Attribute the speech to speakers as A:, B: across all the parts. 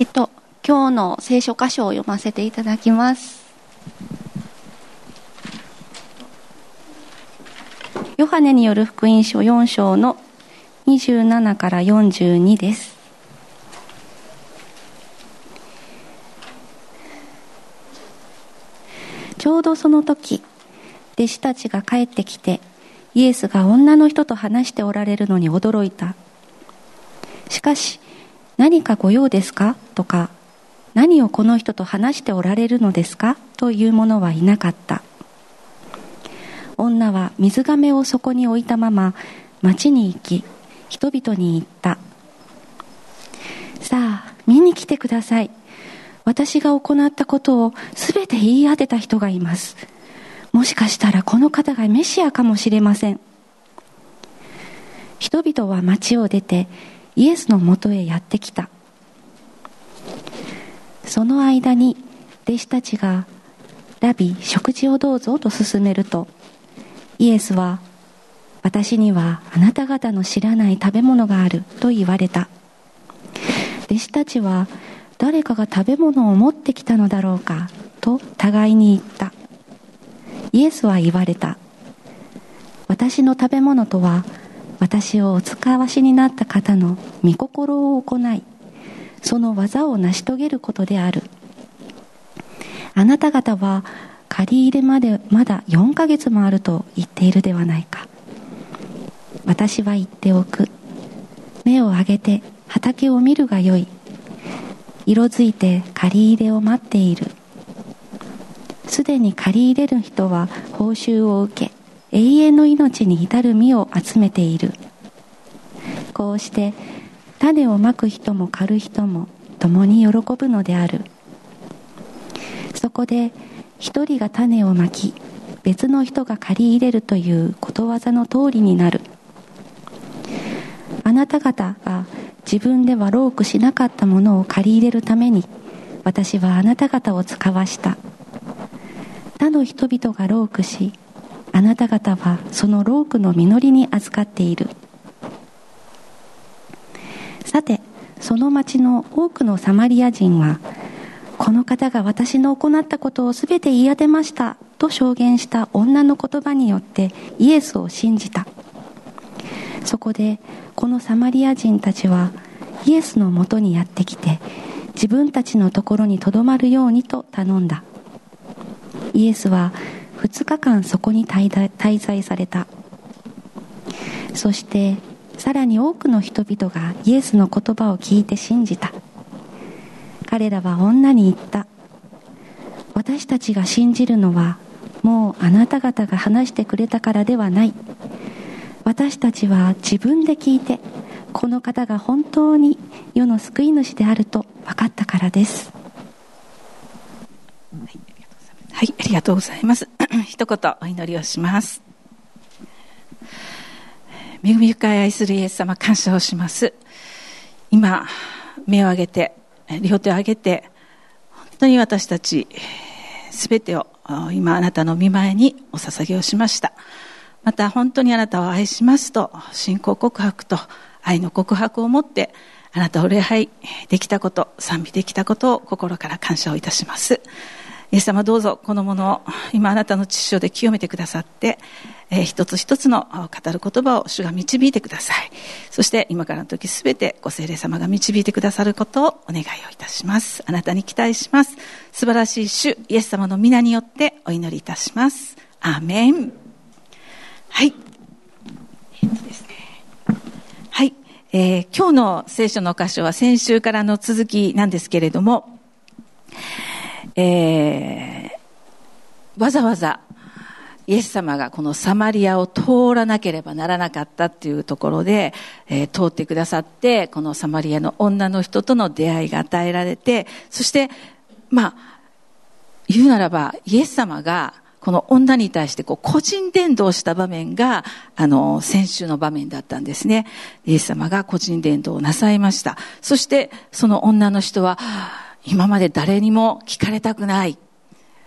A: えっと、今日の聖書箇所を読ませていただきます。ヨハネによる福音書4章の27から42です。ちょうどその時、弟子たちが帰ってきて、イエスが女の人と話しておられるのに驚いた。しかし、何かご用ですか？とか、何をこの人と話しておられるのですか？という者はいなかった。女は水亀をそこに置いたまま町に行き、人々に言った。さあ、見に来てください。私が行ったことを全て言い当てた人がいます。もしかしたらこの方がメシアかもしれません。人々は町を出てイエスのもとへやってきた。その間に弟子たちが「ラビ食事をどうぞ」と勧めるとイエスは「私にはあなた方の知らない食べ物がある」と言われた。弟子たちは誰かが食べ物を持ってきたのだろうかと互いに言った。イエスは言われた。私の食べ物とは私をお使わしになった方の御心を行いその技を成し遂げることである。あなた方は借り入れまでまだ4ヶ月もあると言っているではないか。私は言っておく。目を上げて畑を見るがよい。色づいて借り入れを待っている。すでに借り入れる人は報酬を受け永遠の命に至る実を集めている。こうして種をまく人も刈る人も共に喜ぶのである。そこで一人が種をまき別の人が借り入れるということわざの通りになる。あなた方が自分ではロークしなかったものを借り入れるために私はあなた方を使わした。他の人々がロークしあなた方はそのロークの実りに預かっている。さてその町の多くのサマリア人はこの方が私の行ったことを全て言い当てましたと証言した女の言葉によってイエスを信じた。そこでこのサマリア人たちはイエスのもとにやってきて自分たちのところにとどまるようにと頼んだ。イエスは2日間そこに滞在された。そしてさらに多くの人々がイエスの言葉を聞いて信じた。彼らは女に言った。私たちが信じるのはもうあなた方が話してくれたからではない。私たちは自分で聞いてこの方が本当に世の救い主であると分かったからです。
B: はい、ありがとうございます。一言お祈りをします。恵み深い愛するイエス様、感謝をします。今、目を上げて、両手を上げて、本当に私たち、すべてを今あなたの見前にお捧げをしました。また本当にあなたを愛しますと、信仰告白と愛の告白を持って、あなたを礼拝できたこと、賛美できたことを心から感謝をいたします。イエス様どうぞこのものを今あなたの知識で清めてくださって、えー、一つ一つの語る言葉を主が導いてください。そして今からの時すべてご聖霊様が導いてくださることをお願いをいたします。あなたに期待します。素晴らしい主イエス様の皆によってお祈りいたします。アーメン。はい。えっとですね。はい。えー、今日の聖書の箇所は先週からの続きなんですけれども、えー、わざわざイエス様がこのサマリアを通らなければならなかったっていうところで、えー、通ってくださって、このサマリアの女の人との出会いが与えられて、そして、まあ、言うならば、イエス様が、この女に対してこう個人伝道した場面が、あの、先週の場面だったんですね。イエス様が個人伝道をなさいました。そして、その女の人は、今まで誰にも聞かれたくない、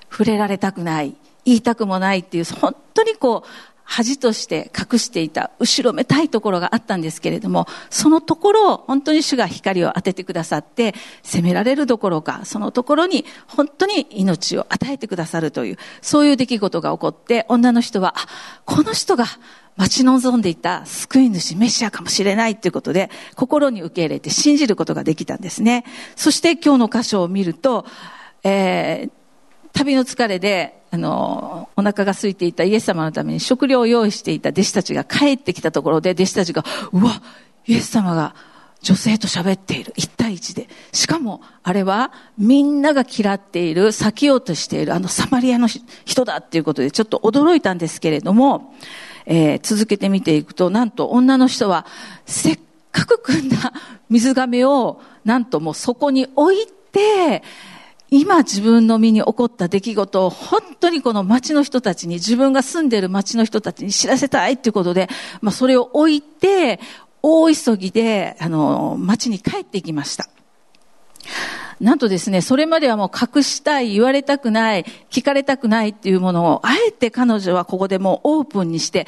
B: 触れられたくない、言いたくもないっていう、本当にこう、恥として隠していた後ろめたいところがあったんですけれども、そのところを本当に主が光を当ててくださって、責められるどころか、そのところに本当に命を与えてくださるという、そういう出来事が起こって、女の人は、あ、この人が待ち望んでいた救い主、メシアかもしれないということで、心に受け入れて信じることができたんですね。そして今日の箇所を見ると、えー、旅の疲れで、あの、お腹が空いていたイエス様のために食料を用意していた弟子たちが帰ってきたところで、弟子たちが、うわ、イエス様が女性と喋っている。一対一で。しかも、あれは、みんなが嫌っている、避けようとしている、あのサマリアの人だっていうことで、ちょっと驚いたんですけれども、えー、続けて見ていくと、なんと女の人は、せっかく汲んだ水亀を、なんともうそこに置いて、今自分の身に起こった出来事を本当にこの町の人たちに、自分が住んでる町の人たちに知らせたいっていうことで、まあそれを置いて、大急ぎで、あの、町に帰っていきました。なんとですね、それまではもう隠したい、言われたくない、聞かれたくないっていうものを、あえて彼女はここでもうオープンにして、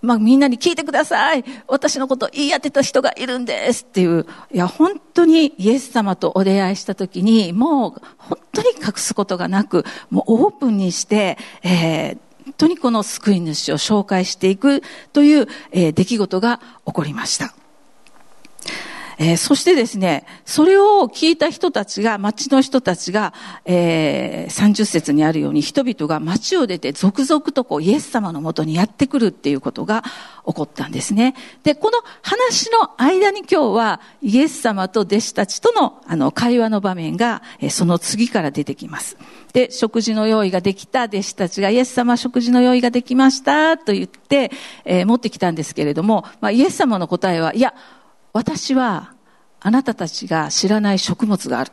B: まあみんなに聞いてください。私のこと言い当てた人がいるんですっていう。いや、本当にイエス様とお出会いした時に、もう本当に隠すことがなく、もうオープンにして、えー、本当にこの救い主を紹介していくという、えー、出来事が起こりました。えー、そしてですね、それを聞いた人たちが、町の人たちが、えー、30節にあるように、人々が町を出て続々とこう、イエス様のもとにやってくるっていうことが起こったんですね。で、この話の間に今日は、イエス様と弟子たちとの、あの、会話の場面が、えー、その次から出てきます。で、食事の用意ができた弟子たちが、イエス様食事の用意ができましたと言って、えー、持ってきたんですけれども、まあ、イエス様の答えは、いや、私はあなたたちが知らない食物がある。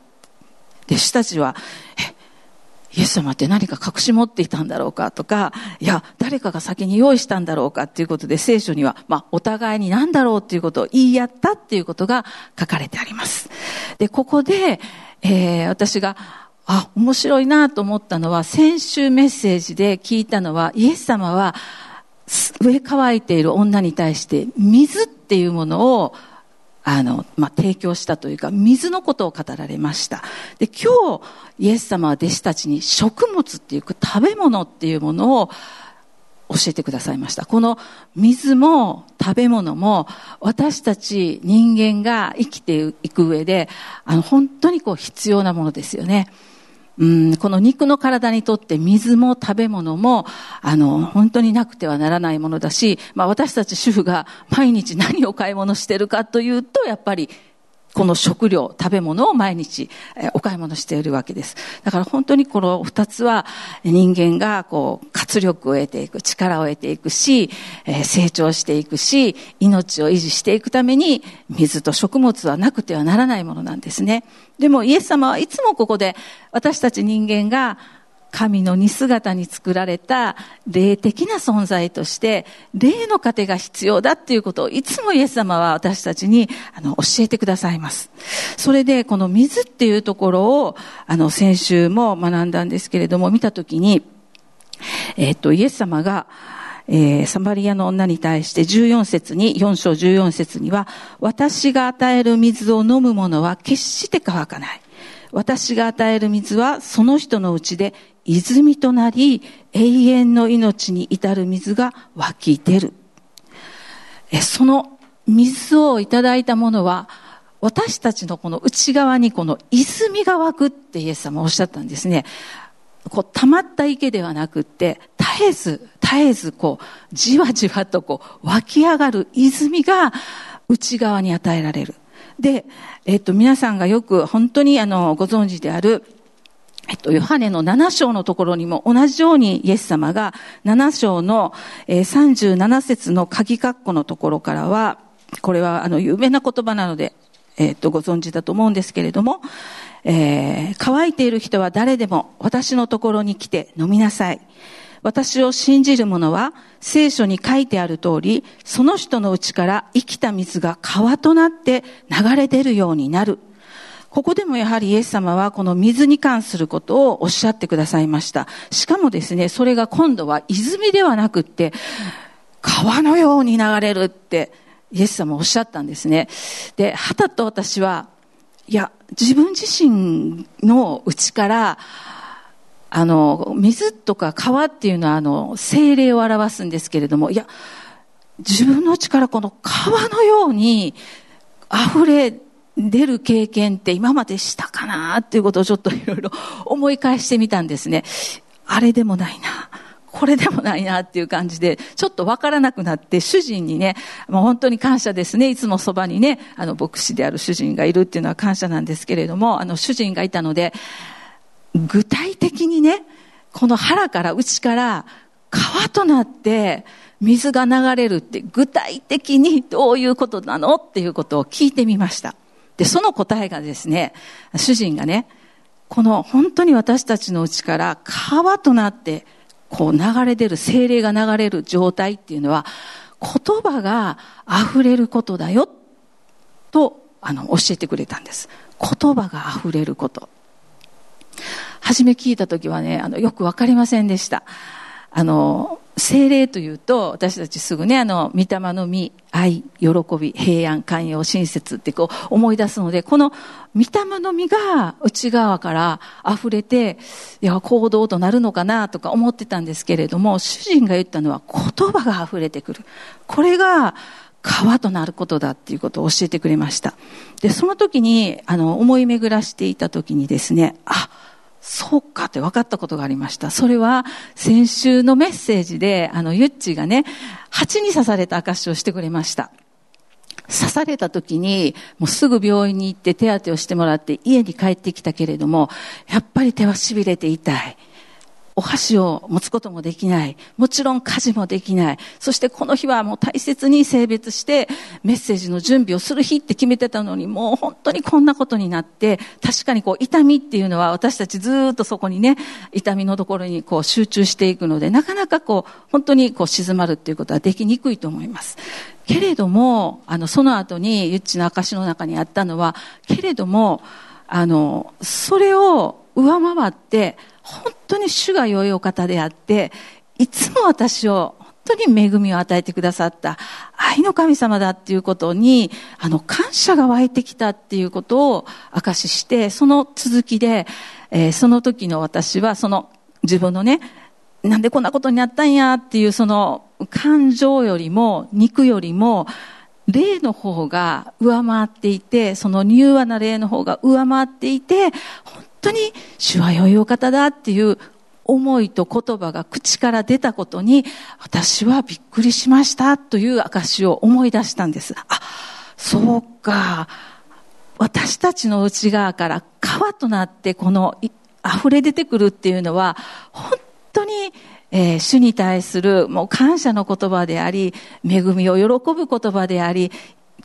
B: 弟子たちは、イエス様って何か隠し持っていたんだろうか？とか、いや、誰かが先に用意したんだろうか？っていうことで聖書には、まあ、お互いに何だろうっていうことを言い合ったっていうことが書かれてあります。で、ここで、えー、私が、あ、面白いなと思ったのは、先週メッセージで聞いたのは、イエス様は、上乾いている女に対して、水っていうものをあの、まあ、提供したというか、水のことを語られました。で、今日、イエス様は弟子たちに食物っていうか、食べ物っていうものを教えてくださいました。この水も食べ物も私たち人間が生きていく上で、あの、本当にこう必要なものですよね。うん、この肉の体にとって水も食べ物も、あの、本当になくてはならないものだし、まあ私たち主婦が毎日何を買い物してるかというと、やっぱりこの食料、食べ物を毎日、えお買い物しているわけです。だから本当にこの二つは人間がこう活力を得ていく、力を得ていくし、え成長していくし、命を維持していくために水と食物はなくてはならないものなんですね。でもイエス様はいつもここで私たち人間が神の似姿に作られた霊的な存在として、霊の糧が必要だっていうことをいつもイエス様は私たちにあの教えてくださいます。それでこの水っていうところをあの先週も学んだんですけれども見たときに、えっと、イエス様がえー、サマリアの女に対して14節に、4章14節には、私が与える水を飲む者は決して乾かない。私が与える水はその人のうちで泉となり、永遠の命に至る水が湧き出る。その水をいただいたものは、私たちのこの内側にこの泉が湧くってイエス様おっしゃったんですね。こう、溜まった池ではなくって、絶えず、絶えずこう、じわじわとこう、湧き上がる泉が内側に与えられる。で、えっと、皆さんがよく本当にあの、ご存知である、えっと、ヨハネの7章のところにも同じようにイエス様が7章の37節の鍵括弧のところからは、これはあの有名な言葉なので、えっと、ご存知だと思うんですけれども、えー、乾いている人は誰でも私のところに来て飲みなさい。私を信じる者は聖書に書いてある通り、その人のうちから生きた水が川となって流れ出るようになる。ここでもやはりイエス様はこの水に関することをおっしゃってくださいました。しかもですね、それが今度は泉ではなくって、川のように流れるってイエス様おっしゃったんですね。で、はたと私は、いや、自分自身の内から、あの、水とか川っていうのは、あの、精霊を表すんですけれども、いや、自分の内からこの川のように溢れ出る経験って今までしたかなっていうことをちょっといろいろ思い返してみたんですね。あれでもないな。これでもないなっていう感じで、ちょっとわからなくなって、主人にね、もう本当に感謝ですね。いつもそばにね、あの、牧師である主人がいるっていうのは感謝なんですけれども、あの、主人がいたので、具体的にね、この腹から内から川となって水が流れるって具体的にどういうことなのっていうことを聞いてみました。で、その答えがですね、主人がね、この本当に私たちのうちから川となってこう流れ出る、精霊が流れる状態っていうのは言葉が溢れることだよとあの教えてくれたんです。言葉が溢れること。初め聞いた時はね、あのよくわかりませんでした。あの、精霊というと、私たちすぐね、あの、御霊の実、愛、喜び、平安、寛容、親切ってこう思い出すので、この御霊の実が内側から溢れて、いや、行動となるのかなとか思ってたんですけれども、主人が言ったのは言葉が溢れてくる。これが、川となることだっていうことを教えてくれました。で、その時に、あの、思い巡らしていた時にですね、あ、そうかって分かったことがありました。それは先週のメッセージで、あの、ゆっちがね、蜂に刺された証をしてくれました。刺された時に、もうすぐ病院に行って手当てをしてもらって家に帰ってきたけれども、やっぱり手は痺れて痛い。お箸を持つこともできない。もちろん家事もできない。そしてこの日はもう大切に性別してメッセージの準備をする日って決めてたのにもう本当にこんなことになって、確かにこう痛みっていうのは私たちずっとそこにね、痛みのところにこう集中していくので、なかなかこう本当にこう静まるっていうことはできにくいと思います。けれども、あの、その後にゆっちの証の中にあったのは、けれども、あの、それを上回って、本当に主が良いお方であって、いつも私を本当に恵みを与えてくださった愛の神様だっていうことに、あの、感謝が湧いてきたっていうことを証しして、その続きで、えー、その時の私は、その自分のね、なんでこんなことになったんやっていうその感情よりも肉よりも霊の方が上回っていて、その柔和な霊の方が上回っていて、本当に主は良いお方だっていう思いと言葉が口から出たことに、私はびっくりしましたという証を思い出したんです。あ、そうか。私たちの内側から川となってこの溢れ出てくるっていうのは、本当にえー、主に対するもう感謝の言葉であり、恵みを喜ぶ言葉であり、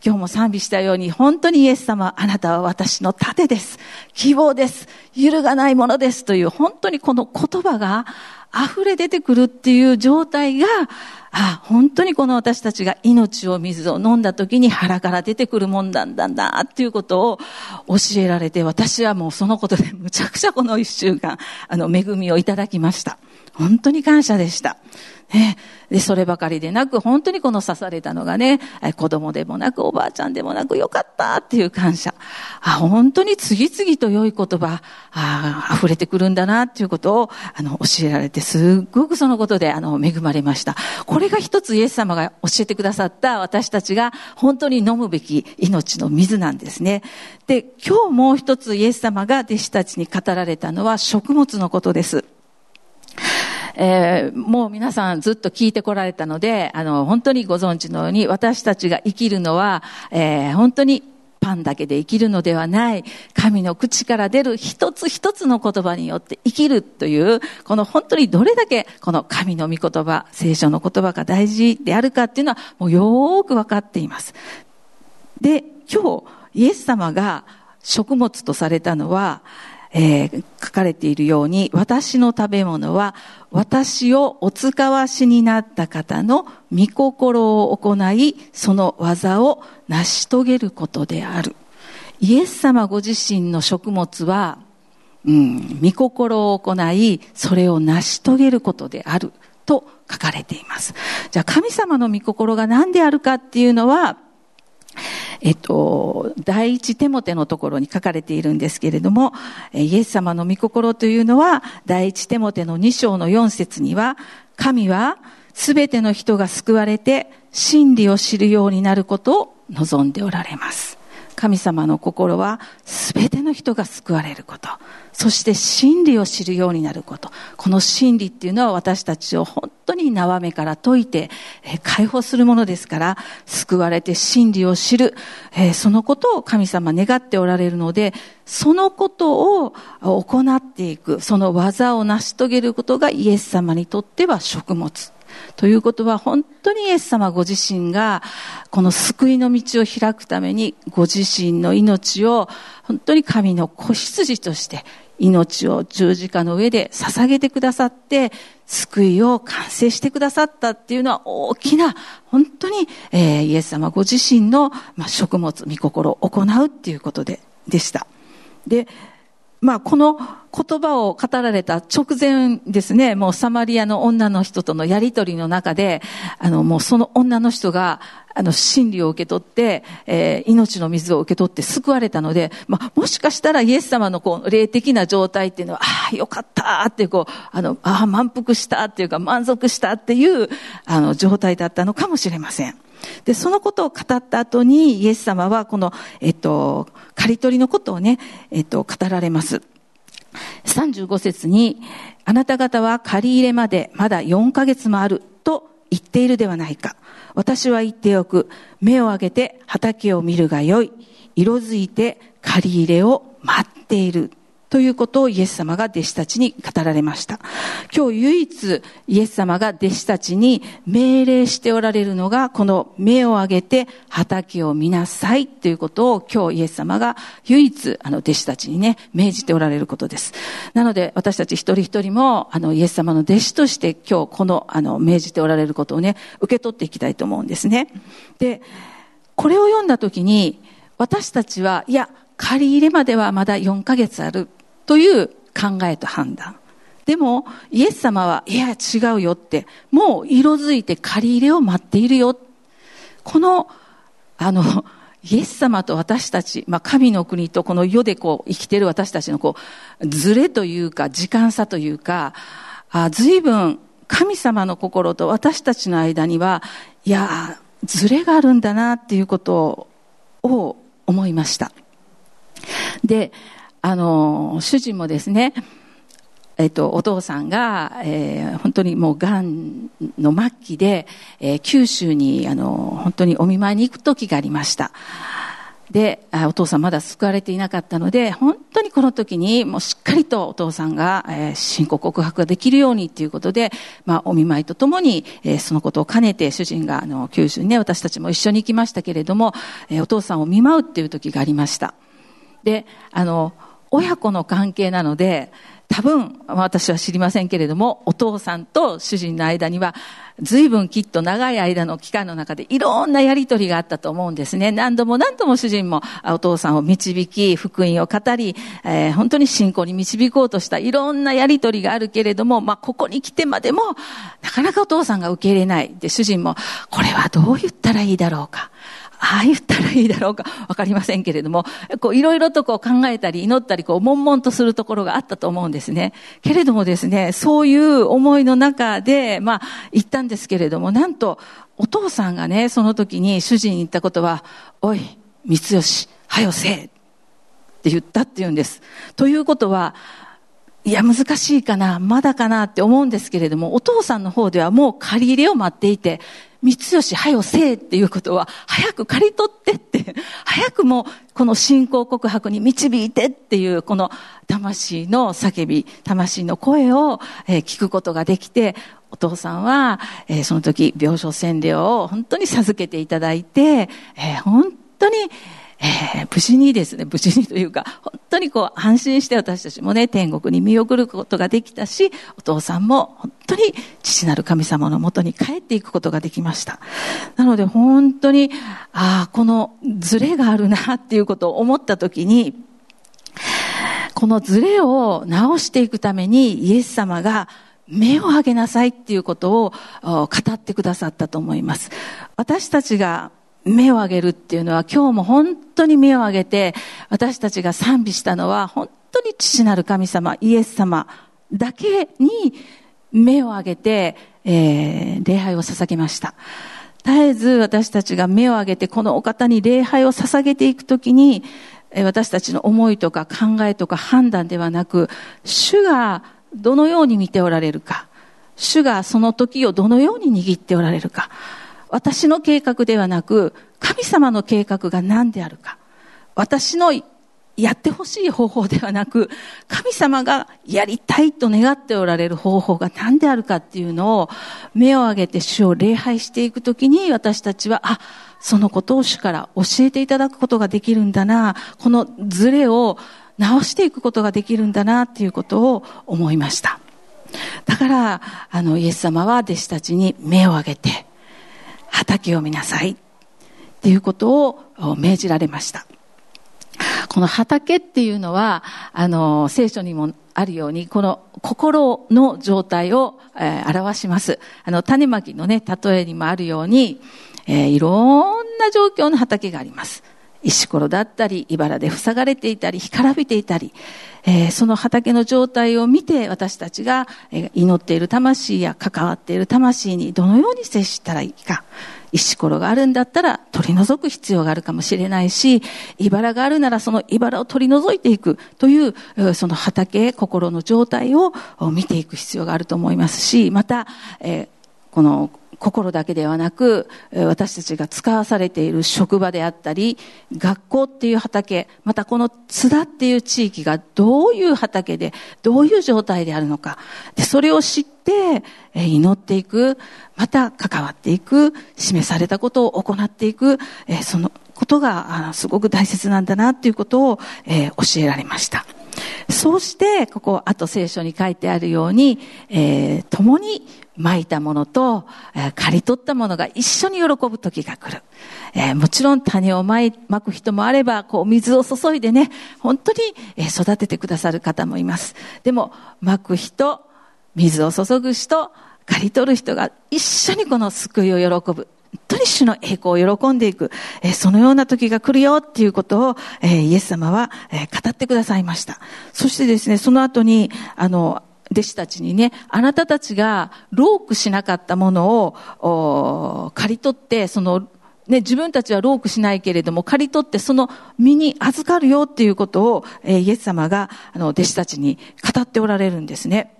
B: 今日も賛美したように、本当にイエス様、あなたは私の盾です。希望です。揺るがないものですという、本当にこの言葉が溢れ出てくるっていう状態が、あ、本当にこの私たちが命を水を飲んだ時に腹から出てくるもんなんだなっていうことを教えられて、私はもうそのことでむちゃくちゃこの一週間、あの、恵みをいただきました。本当に感謝でした。ね、で、そればかりでなく、本当にこの刺されたのがね、子供でもなく、おばあちゃんでもなく、よかったっていう感謝。あ、本当に次々と良い言葉、あ溢れてくるんだなっていうことを、あの、教えられて、すっごくそのことで、あの、恵まれました。これが一つイエス様が教えてくださった私たちが本当に飲むべき命の水なんですね。で、今日もう一つイエス様が弟子たちに語られたのは食物のことです。えー、もう皆さんずっと聞いてこられたので、あの、本当にご存知のように、私たちが生きるのは、えー、本当にパンだけで生きるのではない、神の口から出る一つ一つの言葉によって生きるという、この本当にどれだけこの神の御言葉、聖書の言葉が大事であるかっていうのはもうよーくわかっています。で、今日、イエス様が食物とされたのは、えー、書かれているように、私の食べ物は、私をお使わしになった方の御心を行い、その技を成し遂げることである。イエス様ご自身の食物は、うん、御心を行い、それを成し遂げることである。と書かれています。じゃあ神様の御心が何であるかっていうのは、えっと、第一手モてのところに書かれているんですけれども、イエス様の御心というのは、第一手モての2章の4節には、神はすべての人が救われて真理を知るようになることを望んでおられます。神様の心は全ての人が救われること。そして真理を知るようになること。この真理っていうのは私たちを本当に縄目から解いて、え解放するものですから、救われて真理を知る、えそのことを神様願っておられるので、そのことを行っていく、その技を成し遂げることがイエス様にとっては食物。ということは本当にイエス様ご自身がこの救いの道を開くためにご自身の命を本当に神の子羊として命を十字架の上で捧げてくださって救いを完成してくださったっていうのは大きな本当に、え、イエス様ご自身の、ま、食物、御心を行うっていうことででした。で、まあ、この言葉を語られた直前ですね、もうサマリアの女の人とのやりとりの中で、あの、もうその女の人が、あの、真理を受け取って、えー、命の水を受け取って救われたので、まあ、もしかしたらイエス様のこう、霊的な状態っていうのは、ああ、よかったってこう、あの、ああ、満腹したっていうか、満足したっていう、あの、状態だったのかもしれません。で、そのことを語った後に、イエス様はこの、えっと、刈り取りのことをね、えっと、語られます。35節に、あなた方は借り入れまでまだ4ヶ月もあると言っているではないか。私は言っておく。目を上げて畑を見るがよい。色づいて借り入れを待っている。ということをイエス様が弟子たちに語られました。今日唯一イエス様が弟子たちに命令しておられるのが、この目を上げて畑を見なさいということを今日イエス様が唯一あの弟子たちにね、命じておられることです。なので私たち一人一人もあのイエス様の弟子として今日このあの命じておられることをね、受け取っていきたいと思うんですね。で、これを読んだ時に私たちは、いや、借り入れまではまだ4ヶ月ある。という考えと判断。でも、イエス様は、いや、違うよって、もう色づいて借り入れを待っているよ。この、あの、イエス様と私たち、まあ、神の国とこの世でこう生きている私たちのこう、ずれというか、時間差というか、あ随分神様の心と私たちの間には、いや、ずれがあるんだなっていうことを思いました。で、あの、主人もですね、えっと、お父さんが、えー、本当にもう癌の末期で、えー、九州に、あの、本当にお見舞いに行く時がありました。で、お父さんまだ救われていなかったので、本当にこの時にもうしっかりとお父さんが、えー、信仰告白ができるようにということで、まあ、お見舞いとともに、えー、そのことを兼ねて主人が、あの、九州にね、私たちも一緒に行きましたけれども、えー、お父さんを見舞うっていう時がありました。で、あの、親子の関係なので、多分、私は知りませんけれども、お父さんと主人の間には、随分きっと長い間の期間の中でいろんなやりとりがあったと思うんですね。何度も何度も主人もお父さんを導き、福音を語り、えー、本当に信仰に導こうとしたいろんなやりとりがあるけれども、まあ、ここに来てまでも、なかなかお父さんが受け入れない。で、主人も、これはどう言ったらいいだろうか。ああ言ったらいいだろうかわかりませんけれども、こういろいろとこう考えたり祈ったりこう悶々とするところがあったと思うんですね。けれどもですね、そういう思いの中で、まあ行ったんですけれども、なんとお父さんがね、その時に主人に言ったことは、おい、三吉、はよせって言ったって言うんです。ということは、いや、難しいかな、まだかなって思うんですけれども、お父さんの方ではもう借り入れを待っていて、三吉、はよせえっていうことは、早く刈り取ってって、早くもこの信仰告白に導いてっていう、この魂の叫び、魂の声を、え聞くことができて、お父さんは、えその時、病床占領を本当に授けていただいて、え本当に、えー、無事にですね、無事にというか、本当にこう安心して私たちもね、天国に見送ることができたし、お父さんも本当に父なる神様のもとに帰っていくことができました。なので本当に、ああ、このズレがあるなっていうことを思ったときに、このズレを直していくためにイエス様が目を上げなさいっていうことを語ってくださったと思います。私たちが目を上げるっていうのは今日も本当に目を上げて私たちが賛美したのは本当に父なる神様、イエス様だけに目を上げて、えー、礼拝を捧げました。絶えず私たちが目を上げてこのお方に礼拝を捧げていくときに私たちの思いとか考えとか判断ではなく主がどのように見ておられるか主がその時をどのように握っておられるか私の計画ではなく神様の計画が何であるか私のやってほしい方法ではなく、神様がやりたいと願っておられる方法が何であるかっていうのを、目を上げて主を礼拝していくときに私たちは、あ、そのことを主から教えていただくことができるんだな、このズレを直していくことができるんだなっていうことを思いました。だから、あの、イエス様は弟子たちに目を上げて、畑を見なさいっていうことを命じられました。この畑っていうのは、あの、聖書にもあるように、この心の状態を、えー、表します。あの、種まきのね、例えにもあるように、えー、いろんな状況の畑があります。石ころだったり、茨で塞がれていたり、干からびていたり、えー、その畑の状態を見て私たちが祈っている魂や関わっている魂にどのように接したらいいか、石ころがあるんだったら取り除く必要があるかもしれないし、茨があるならその茨を取り除いていくという、その畑、心の状態を見ていく必要があると思いますし、また、えー、この心だけではなく、私たちが使わされている職場であったり、学校っていう畑、またこの津田っていう地域がどういう畑で、どういう状態であるのか。で、それを知って、祈っていく、また関わっていく、示されたことを行っていく、そのことがすごく大切なんだなっていうことを教えられました。そうして、ここ、あと聖書に書いてあるように、えー、共に巻いたものと、えー、刈り取ったものが一緒に喜ぶ時が来る。えー、もちろん種をまい、巻く人もあれば、こう、水を注いでね、本当に、えー、育ててくださる方もいます。でも、巻く人、水を注ぐ人、刈り取る人が一緒にこの救いを喜ぶ。本当に主の栄光を喜んでいく、え、そのような時が来るよっていうことを、え、イエス様は、え、語ってくださいました。そしてですね、その後に、あの、弟子たちにね、あなたたちがロークしなかったものを、刈り取って、その、ね、自分たちはロークしないけれども、刈り取ってその身に預かるよっていうことを、え、イエス様が、あの、弟子たちに語っておられるんですね。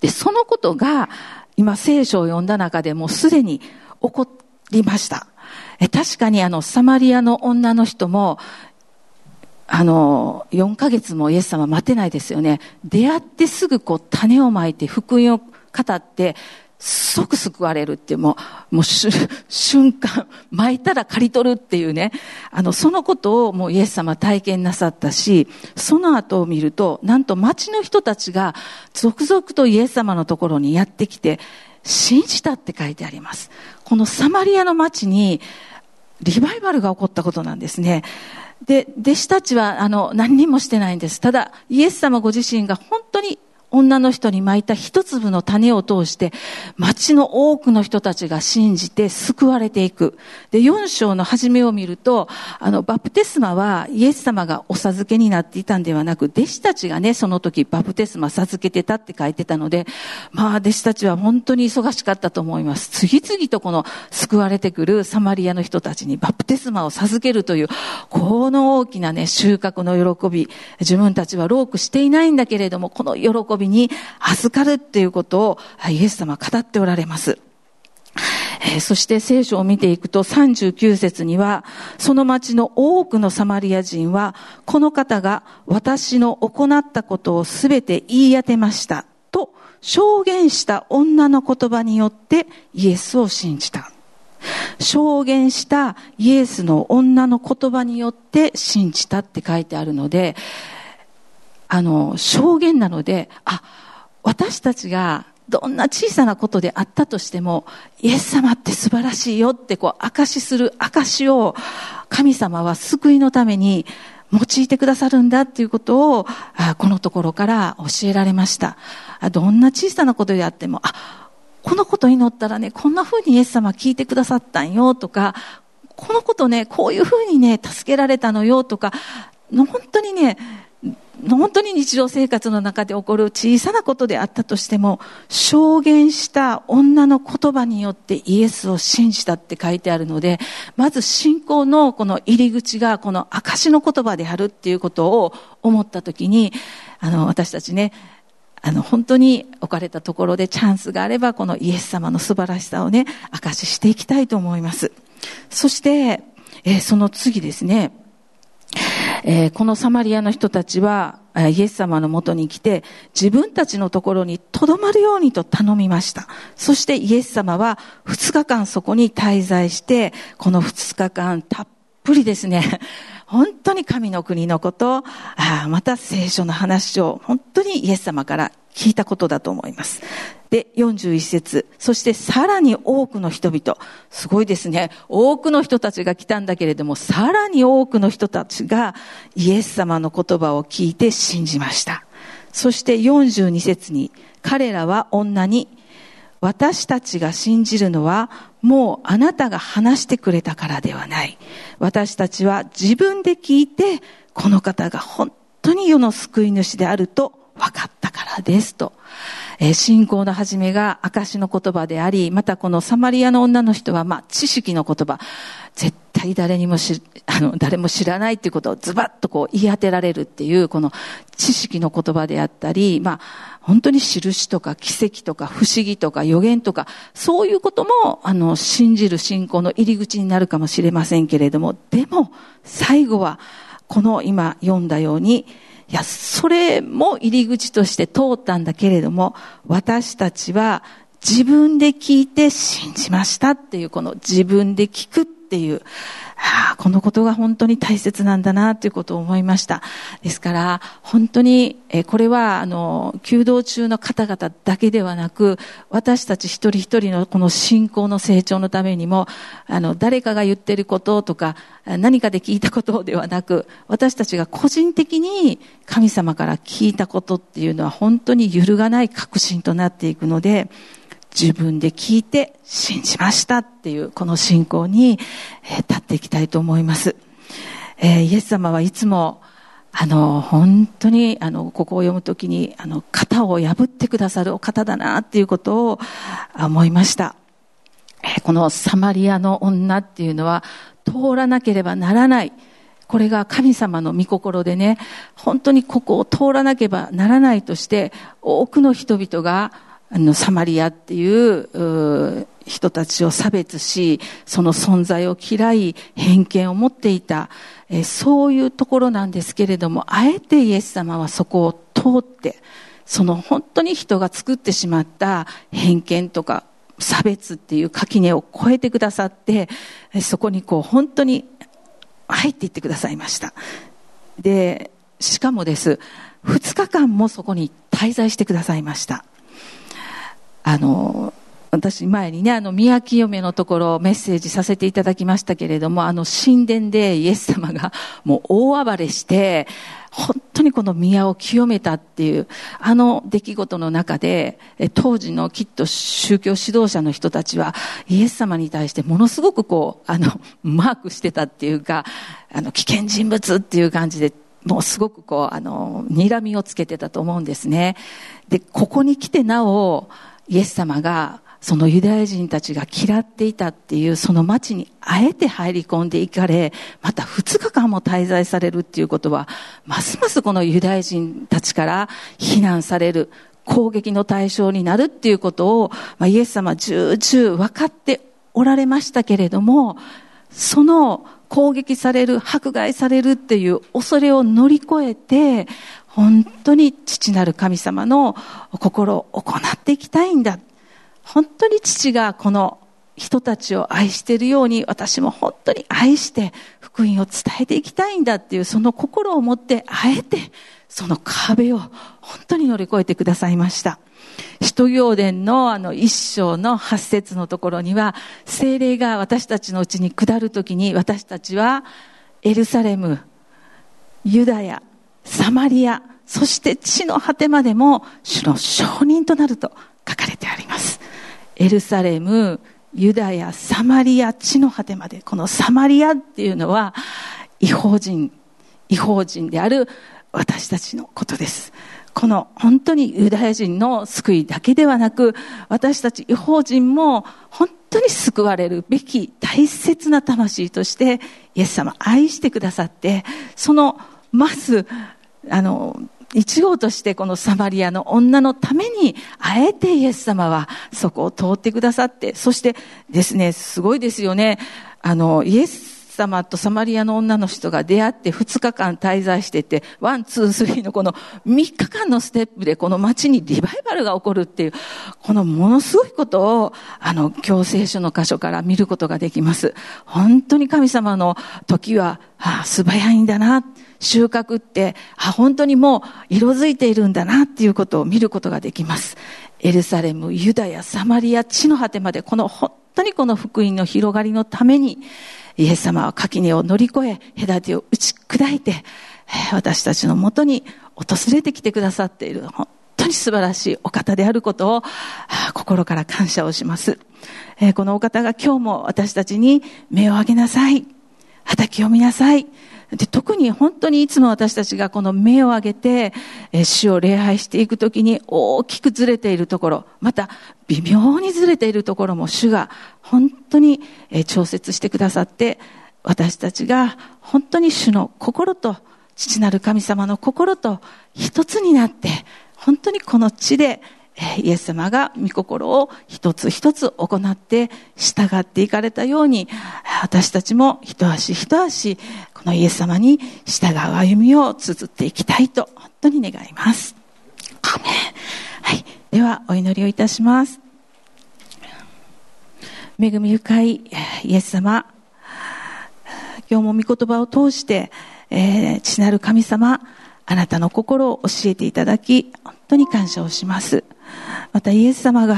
B: で、そのことが、今聖書を読んだ中でもうすでに起こりました。え確かにあの、サマリアの女の人も、あの、4ヶ月もイエス様待てないですよね。出会ってすぐこう種をまいて福音を語って、即救われるっていう、もう、もう瞬間、巻いたら刈り取るっていうね、あの、そのことをもうイエス様体験なさったし、その後を見ると、なんと町の人たちが続々とイエス様のところにやってきて、信じたって書いてあります。このサマリアの町に、リバイバルが起こったことなんですね。で、弟子たちは、あの、何にもしてないんです。ただ、イエス様ご自身が本当に女の人に巻いた一粒の種を通して、町の多くの人たちが信じて救われていく。で、4章の初めを見ると、あの、バプテスマはイエス様がお授けになっていたんではなく、弟子たちがね、その時バプテスマ授けてたって書いてたので、まあ、弟子たちは本当に忙しかったと思います。次々とこの救われてくるサマリアの人たちにバプテスマを授けるという、この大きなね、収穫の喜び、自分たちはロークしていないんだけれども、この喜びびに預かるっていうことをイエス様は語っておられます。えー、そして聖書を見ていくと39節には、その町の多くのサマリア人は、この方が私の行ったことをすべて言い当てました。と証言した女の言葉によってイエスを信じた。証言したイエスの女の言葉によって信じたって書いてあるので、あの、証言なので、あ、私たちがどんな小さなことであったとしても、イエス様って素晴らしいよってこう、証しする証を神様は救いのために用いてくださるんだっていうことを、このところから教えられました。どんな小さなことであっても、あ、このこと祈ったらね、こんな風にイエス様聞いてくださったんよとか、このことね、こういう風にね、助けられたのよとか、本当にね、本当に日常生活の中で起こる小さなことであったとしても、証言した女の言葉によってイエスを信じたって書いてあるので、まず信仰のこの入り口がこの証の言葉であるっていうことを思ったときに、あの、私たちね、あの、本当に置かれたところでチャンスがあれば、このイエス様の素晴らしさをね、証ししていきたいと思います。そして、えー、その次ですね、えー、このサマリアの人たちは、イエス様のもとに来て、自分たちのところに留まるようにと頼みました。そしてイエス様は2日間そこに滞在して、この2日間たっぷりですね、本当に神の国のこと、あまた聖書の話を本当にイエス様から聞いたことだと思います。で、41節そしてさらに多くの人々。すごいですね。多くの人たちが来たんだけれども、さらに多くの人たちがイエス様の言葉を聞いて信じました。そして42節に、彼らは女に、私たちが信じるのは、もうあなたが話してくれたからではない。私たちは自分で聞いて、この方が本当に世の救い主であると分かったからですと。えー、信仰の始めが証の言葉であり、またこのサマリアの女の人は、まあ、知識の言葉。絶対誰にもし、あの、誰も知らないっていうことをズバッとこう言い当てられるっていう、この知識の言葉であったり、まあ、本当に印とか奇跡とか不思議とか予言とか、そういうことも、あの、信じる信仰の入り口になるかもしれませんけれども、でも、最後は、この今読んだように、いや、それも入り口として通ったんだけれども、私たちは自分で聞いて信じましたっていう、この自分で聞くっていう、ああ、このことが本当に大切なんだなということを思いました。ですから、本当に、えこれは、あの、弓道中の方々だけではなく、私たち一人一人のこの信仰の成長のためにも、あの、誰かが言ってることとか、何かで聞いたことではなく、私たちが個人的に神様から聞いたことっていうのは本当に揺るがない確信となっていくので、自分で聞いて信じましたっていうこの信仰に、え立っていきたいと思います。え、イエス様はいつもあの、本当に、あの、ここを読むときに、あの、型を破ってくださるお方だな、っていうことを思いました。えこのサマリアの女っていうのは、通らなければならない。これが神様の御心でね、本当にここを通らなければならないとして、多くの人々があの、サマリアっていう人たちを差別し、その存在を嫌い、偏見を持っていた、えそういうところなんですけれども、あえてイエス様はそこを通って、その本当に人が作ってしまった偏見とか差別っていう垣根を越えてくださって、そこにこう本当に入っていってくださいました。で、しかもです、2日間もそこに滞在してくださいました。あの、私前にね、あの、宮清めのところメッセージさせていただきましたけれども、あの、神殿でイエス様が もう大暴れして、本当にこの宮を清めたっていう、あの出来事の中で、当時のきっと宗教指導者の人たちは、イエス様に対してものすごくこう、あの、マークしてたっていうか、あの、危険人物っていう感じで、もうすごくこう、あの、睨みをつけてたと思うんですね。で、ここに来てなお、イエス様がそのユダヤ人たちが嫌っていたっていうその町にあえて入り込んでいかれ、また2日間も滞在されるっていうことは、ますますこのユダヤ人たちから非難される、攻撃の対象になるっていうことを、まあ、イエス様重々分かっておられましたけれども、その攻撃される、迫害されるっていう恐れを乗り越えて、本当に父なる神様の心を行っていきたいんだ。本当に父がこの人たちを愛しているように私も本当に愛して福音を伝えていきたいんだっていうその心を持ってあえてその壁を本当に乗り越えてくださいました。使徒行伝のあの一章の八節のところには精霊が私たちのうちに下るときに私たちはエルサレム、ユダヤ、サマリア、そして地の果てまでも主の証人となると書かれてあります。エルサレム、ユダヤ、サマリア、地の果てまで。このサマリアっていうのは、違法人、違法人である私たちのことです。この本当にユダヤ人の救いだけではなく、私たち違法人も本当に救われるべき大切な魂として、イエス様愛してくださって、その、まず、あの、一号としてこのサマリアの女のために、あえてイエス様はそこを通ってくださって、そしてですね、すごいですよね。あの、イエス様とサマリアの女の人が出会って2日間滞在してて、 one、two、three のこの3日間のステップでこの街にリバイバルが起こるっていう、このものすごいことを、あの、今日聖書の箇所から見ることができます。本当に神様の時は、ああ、素早いんだな。収穫って、あ、本当にもう色づいているんだなっていうことを見ることができます。エルサレム、ユダヤ、サマリア、地の果てまで、この本当にこの福音の広がりのために、イエス様は垣根を乗り越え、隔てを打ち砕いて、私たちのもとに訪れてきてくださっている、本当に素晴らしいお方であることを、心から感謝をします。このお方が今日も私たちに目を上げなさい。畑を見なさい。で特に本当にいつも私たちがこの目を上げて、え主を礼拝していくときに大きくずれているところ、また微妙にずれているところも主が本当に、え調節してくださって、私たちが本当に主の心と父なる神様の心と一つになって、本当にこの地でイエス様が御心を一つ一つ行って従っていかれたように、私たちも一足一足、このイエス様に従う歩みを綴っていきたいと、本当に願います。はい。では、お祈りをいたします。恵み深いイエス様、今日も御言葉を通して、えー、父なる神様、あなたの心を教えていただき、本当に感謝をします。またイエス様が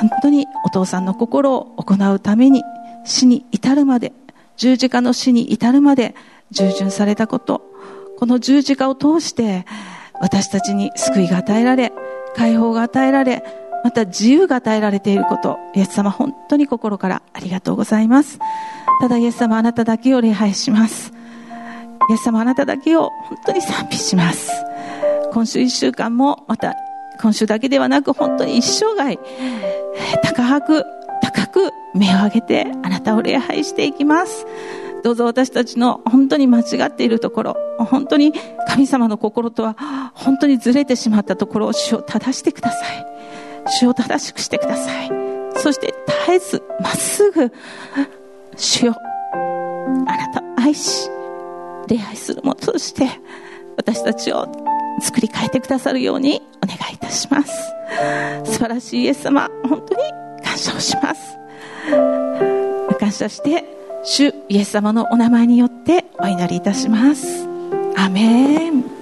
B: 本当にお父さんの心を行うために死に至るまで十字架の死に至るまで従順されたことこの十字架を通して私たちに救いが与えられ解放が与えられまた自由が与えられていることイエス様本当に心からありがとうございます。ただイエス様あなただけを礼拝します。イエス様あなただけを本当に賛美します。今週一週間もまた今週だけではなく本当に一生涯、高く、高く目を上げてあなたを礼拝していきます。どうぞ私たちの本当に間違っているところ、本当に神様の心とは本当にずれてしまったところを主を正してください。主を正しくしてください。そして絶えずまっすぐ、主よ、あなたを愛し、礼拝するものとして私たちを作り変えてくださるようにお願いいたします。素晴らしいイエス様本当に感謝をします。感謝して主イエス様のお名前によってお祈りいたします。アメン。